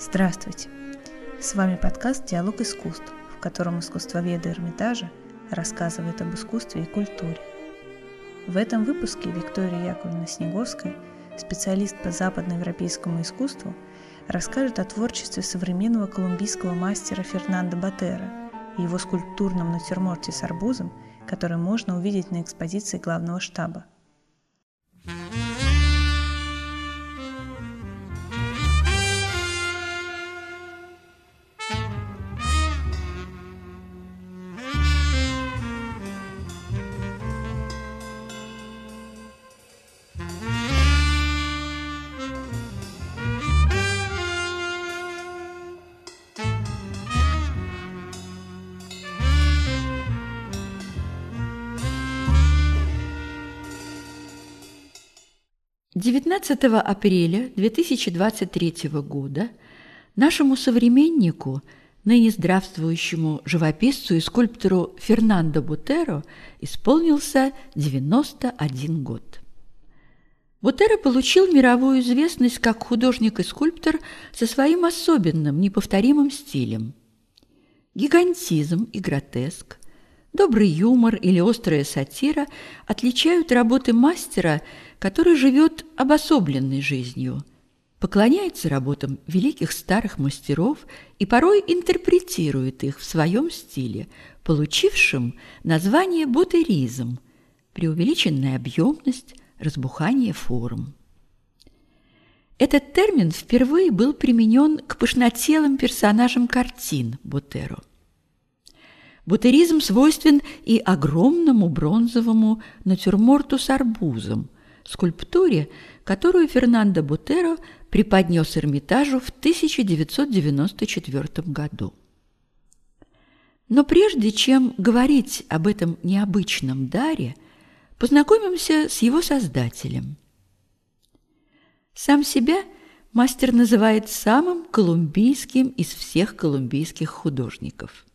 Здравствуйте! С вами подкаст «Диалог искусств», в котором искусствоведы Эрмитажа рассказывают об искусстве и культуре. В этом выпуске Виктория Яковлевна Снеговская, специалист по западноевропейскому искусству, расскажет о творчестве современного колумбийского мастера Фернандо Батера и его скульптурном натюрморте с арбузом, который можно увидеть на экспозиции главного штаба – 19 апреля 2023 года нашему современнику, ныне здравствующему живописцу и скульптору Фернандо Бутеро исполнился 91 год. Бутеро получил мировую известность как художник и скульптор со своим особенным, неповторимым стилем. Гигантизм и гротеск, добрый юмор или острая сатира отличают работы мастера – который живет обособленной жизнью, поклоняется работам великих старых мастеров и порой интерпретирует их в своем стиле, получившем название бутеризм, преувеличенная объемность, разбухание форм. Этот термин впервые был применен к пышнотелым персонажам картин Бутеро. Бутеризм свойствен и огромному бронзовому натюрморту с арбузом – скульптуре, которую Фернандо Бутеро преподнес Эрмитажу в 1994 году. Но прежде чем говорить об этом необычном даре, познакомимся с его создателем. Сам себя мастер называет самым колумбийским из всех колумбийских художников.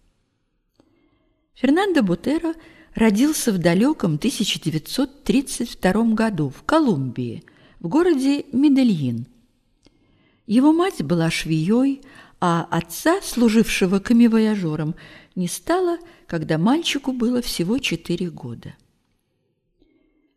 Фернандо Бутеро – родился в далеком 1932 году в Колумбии, в городе Медельин. Его мать была швеей, а отца, служившего камевояжером, не стало, когда мальчику было всего четыре года.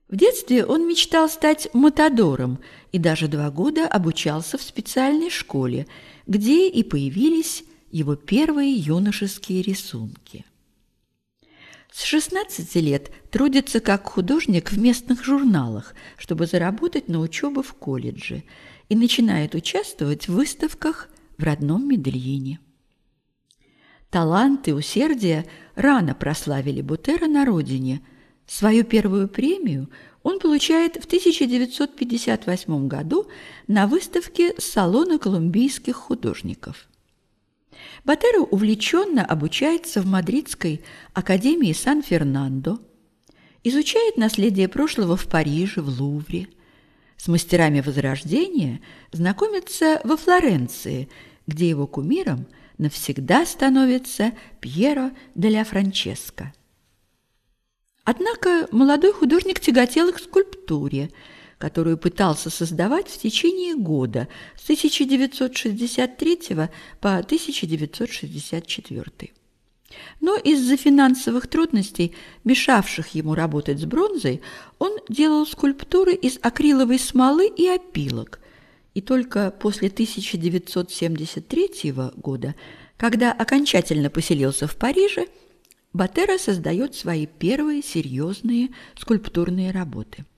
В детстве он мечтал стать матадором и даже два года обучался в специальной школе, где и появились его первые юношеские рисунки – с 16 лет трудится как художник в местных журналах, чтобы заработать на учебу в колледже, и начинает участвовать в выставках в родном Медельине. Талант и усердие рано прославили Бутера на родине. Свою первую премию он получает в 1958 году на выставке Салона колумбийских художников. Батеро увлеченно обучается в Мадридской академии Сан-Фернандо, изучает наследие прошлого в Париже, в Лувре. С мастерами Возрождения знакомится во Флоренции, где его кумиром навсегда становится Пьеро де ля Франческо. Однако молодой художник тяготел к скульптуре – которую пытался создавать в течение года с 1963 по 1964. Но из-за финансовых трудностей, мешавших ему работать с бронзой, он делал скульптуры из акриловой смолы и опилок. И только после 1973 года, когда окончательно поселился в Париже, Батера создает свои первые серьезные скульптурные работы –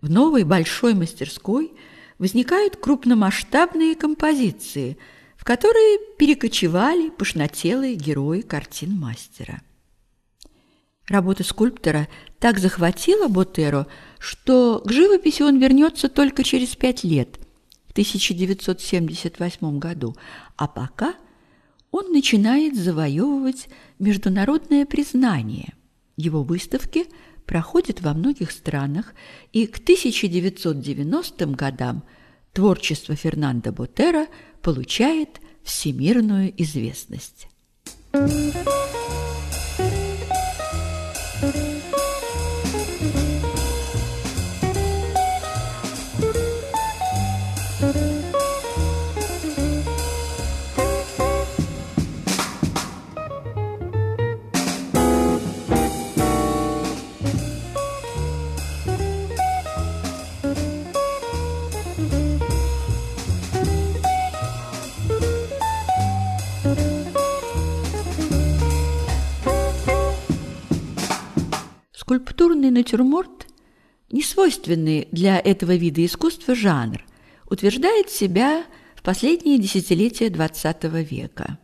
в новой большой мастерской возникают крупномасштабные композиции, в которые перекочевали пышнотелые герои картин мастера. Работа скульптора так захватила Ботеро, что к живописи он вернется только через пять лет, в 1978 году, а пока он начинает завоевывать международное признание. Его выставки – проходит во многих странах, и к 1990 годам творчество Фернандо Ботера получает всемирную известность. Скульптурный натюрморт, несвойственный для этого вида искусства жанр, утверждает себя в последние десятилетия XX века.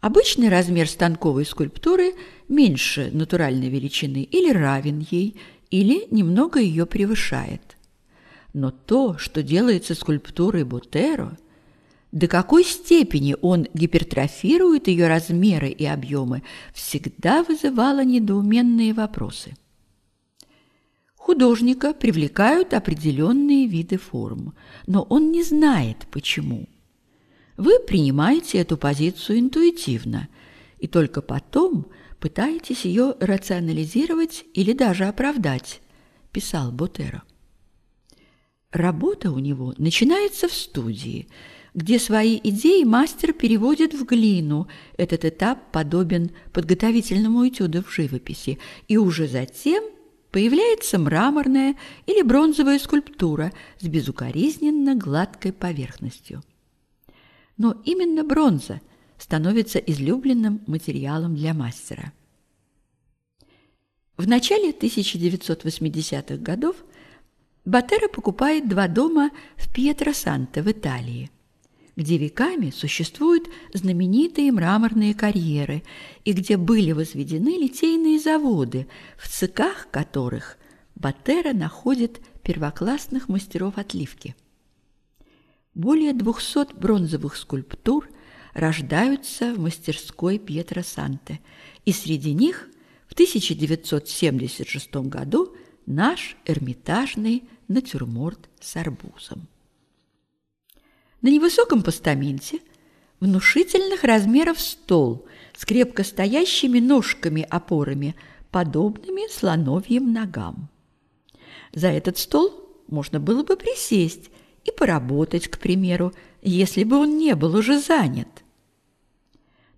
Обычный размер станковой скульптуры меньше натуральной величины или равен ей, или немного ее превышает. Но то, что делается скульптурой Бутеро, до какой степени он гипертрофирует ее размеры и объемы, всегда вызывало недоуменные вопросы. Художника привлекают определенные виды форм, но он не знает, почему. Вы принимаете эту позицию интуитивно, и только потом пытаетесь ее рационализировать или даже оправдать, писал Ботеро. Работа у него начинается в студии, где свои идеи мастер переводит в глину. Этот этап подобен подготовительному этюду в живописи, и уже затем появляется мраморная или бронзовая скульптура с безукоризненно гладкой поверхностью. Но именно бронза становится излюбленным материалом для мастера. В начале 1980-х годов Батера покупает два дома в Пьетро-Санте в Италии, где веками существуют знаменитые мраморные карьеры и где были возведены литейные заводы, в циках которых Батера находит первоклассных мастеров отливки. Более 200 бронзовых скульптур рождаются в мастерской Пьетро-Санте, и среди них в 1976 году наш эрмитажный натюрморт с арбузом. На невысоком постаменте внушительных размеров стол с крепко стоящими ножками-опорами, подобными слоновьим ногам. За этот стол можно было бы присесть и поработать, к примеру, если бы он не был уже занят.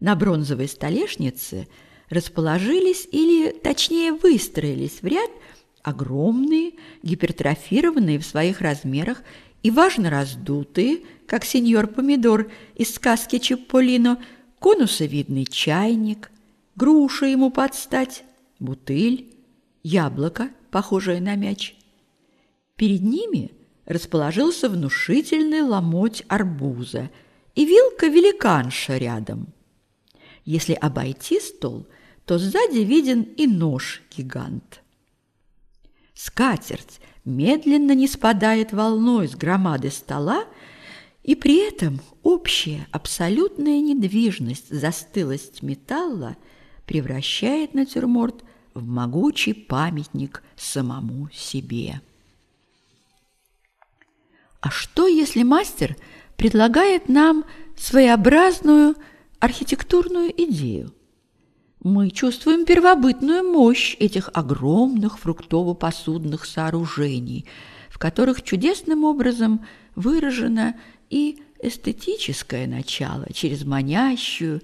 На бронзовой столешнице расположились или, точнее, выстроились в ряд – огромные, гипертрофированные в своих размерах и важно раздутые, как сеньор Помидор из сказки Чипполино, конусовидный чайник, груша ему подстать, бутыль, яблоко, похожее на мяч. Перед ними расположился внушительный ломоть арбуза и вилка-великанша рядом. Если обойти стол, то сзади виден и нож-гигант. Скатерть медленно не спадает волной с громады стола, и при этом общая абсолютная недвижность, застылость металла превращает натюрморт в могучий памятник самому себе. А что, если мастер предлагает нам своеобразную архитектурную идею? Мы чувствуем первобытную мощь этих огромных фруктово-посудных сооружений, в которых чудесным образом выражено и эстетическое начало через манящую,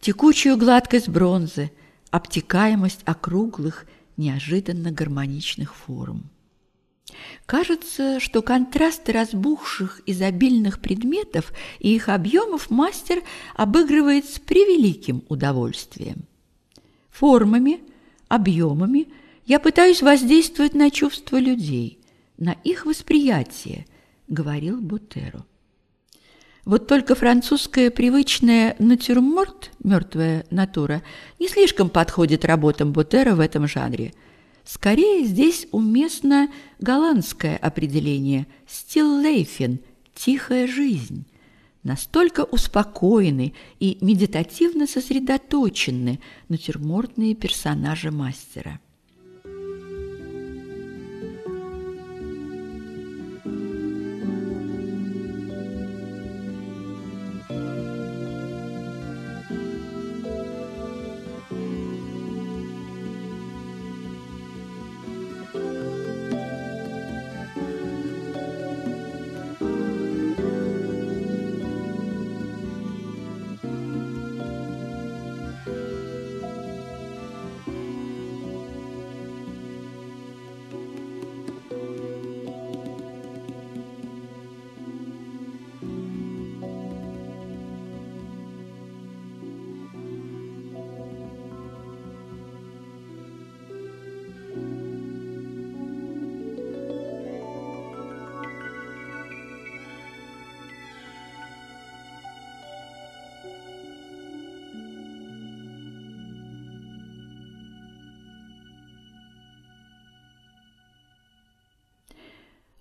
текучую гладкость бронзы, обтекаемость округлых, неожиданно гармоничных форм. Кажется, что контрасты разбухших изобильных предметов и их объемов мастер обыгрывает с превеликим удовольствием. Формами, объемами я пытаюсь воздействовать на чувства людей, на их восприятие, говорил Бутеро. Вот только французская привычная натюрморт, мертвая натура, не слишком подходит работам Бутеро в этом жанре. Скорее здесь уместно голландское определение «стиллейфен» – «тихая жизнь» настолько успокоены и медитативно сосредоточены натюрмортные персонажи мастера.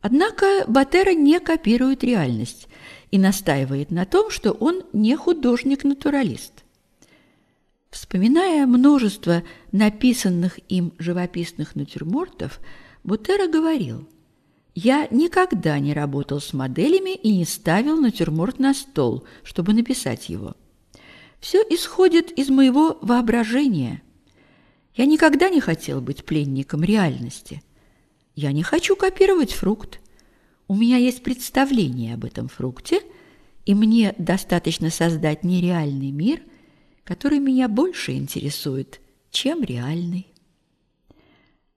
Однако Батера не копирует реальность и настаивает на том, что он не художник-натуралист. Вспоминая множество написанных им живописных натюрмортов, Бутера говорил, «Я никогда не работал с моделями и не ставил натюрморт на стол, чтобы написать его. Все исходит из моего воображения. Я никогда не хотел быть пленником реальности. Я не хочу копировать фрукт. У меня есть представление об этом фрукте, и мне достаточно создать нереальный мир, который меня больше интересует, чем реальный.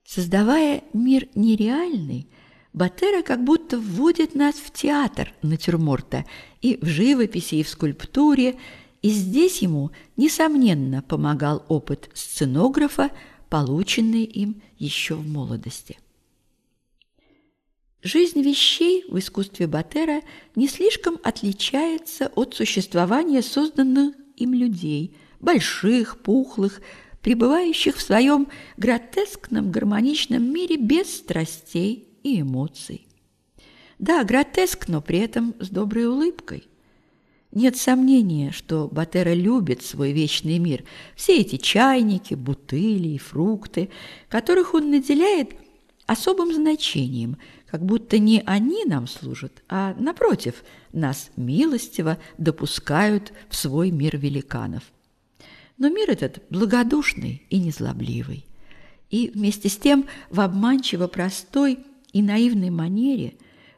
Создавая мир нереальный, Батера как будто вводит нас в театр натюрморта и в живописи, и в скульптуре, и здесь ему, несомненно, помогал опыт сценографа, полученный им еще в молодости. Жизнь вещей в искусстве Батера не слишком отличается от существования созданных им людей, больших, пухлых, пребывающих в своем гротескном гармоничном мире без страстей и эмоций. Да, гротеск, но при этом с доброй улыбкой. Нет сомнения, что Батера любит свой вечный мир, все эти чайники, бутыли и фрукты, которых он наделяет особым значением, как будто не они нам служат, а, напротив, нас милостиво допускают в свой мир великанов. Но мир этот благодушный и незлобливый. И вместе с тем в обманчиво простой и наивной манере,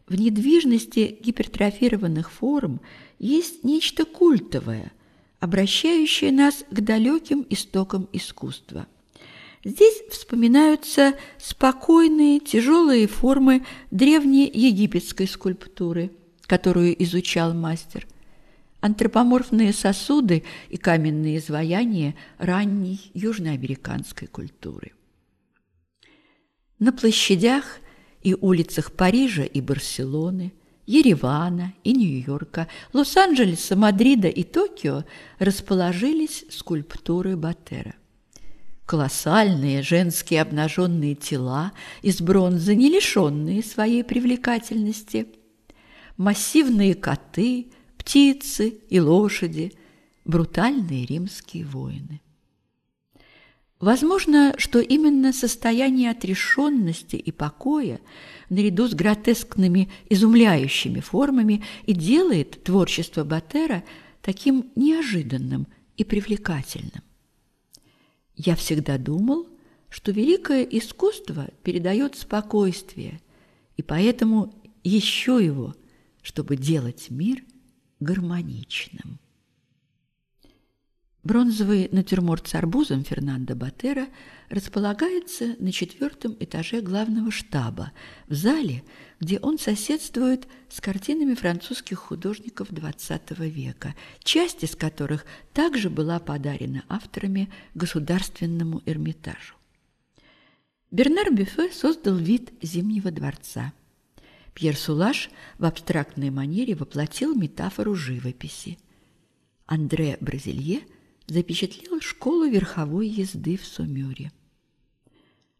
в недвижности гипертрофированных форм есть нечто культовое, обращающее нас к далеким истокам искусства. Здесь вспоминаются спокойные, тяжелые формы древней египетской скульптуры, которую изучал мастер – антропоморфные сосуды и каменные изваяния ранней южноамериканской культуры. На площадях и улицах Парижа и Барселоны, Еревана и Нью-Йорка, Лос-Анджелеса, Мадрида и Токио расположились скульптуры Батера. Колоссальные женские обнаженные тела из бронзы, не лишенные своей привлекательности, массивные коты – птицы и лошади, брутальные римские воины. Возможно, что именно состояние отрешенности и покоя, наряду с гротескными, изумляющими формами, и делает творчество Батера таким неожиданным и привлекательным. Я всегда думал, что великое искусство передает спокойствие, и поэтому еще его, чтобы делать мир – гармоничным. Бронзовый натюрморт с арбузом Фернандо Батера располагается на четвертом этаже главного штаба, в зале, где он соседствует с картинами французских художников XX века, часть из которых также была подарена авторами Государственному Эрмитажу. Бернар Бюфе создал вид Зимнего дворца – Пьер Сулаш в абстрактной манере воплотил метафору живописи. Андре Бразилье запечатлел школу верховой езды в Сумюре.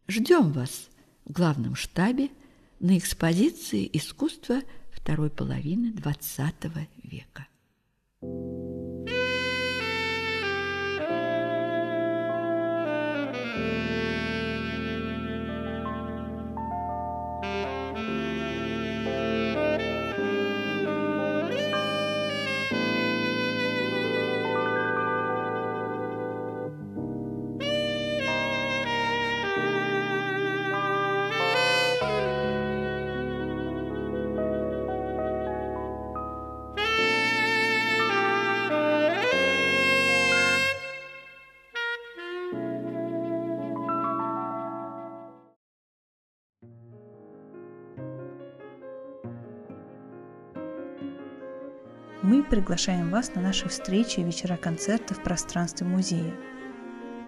Ждем вас в главном штабе на экспозиции искусства второй половины XX века. Мы приглашаем вас на наши встречи и вечера-концерты в пространстве музея.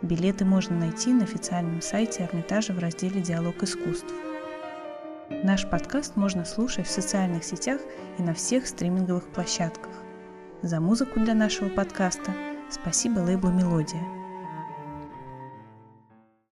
Билеты можно найти на официальном сайте Эрмитажа в разделе «Диалог искусств». Наш подкаст можно слушать в социальных сетях и на всех стриминговых площадках. За музыку для нашего подкаста спасибо лейблу «Мелодия»,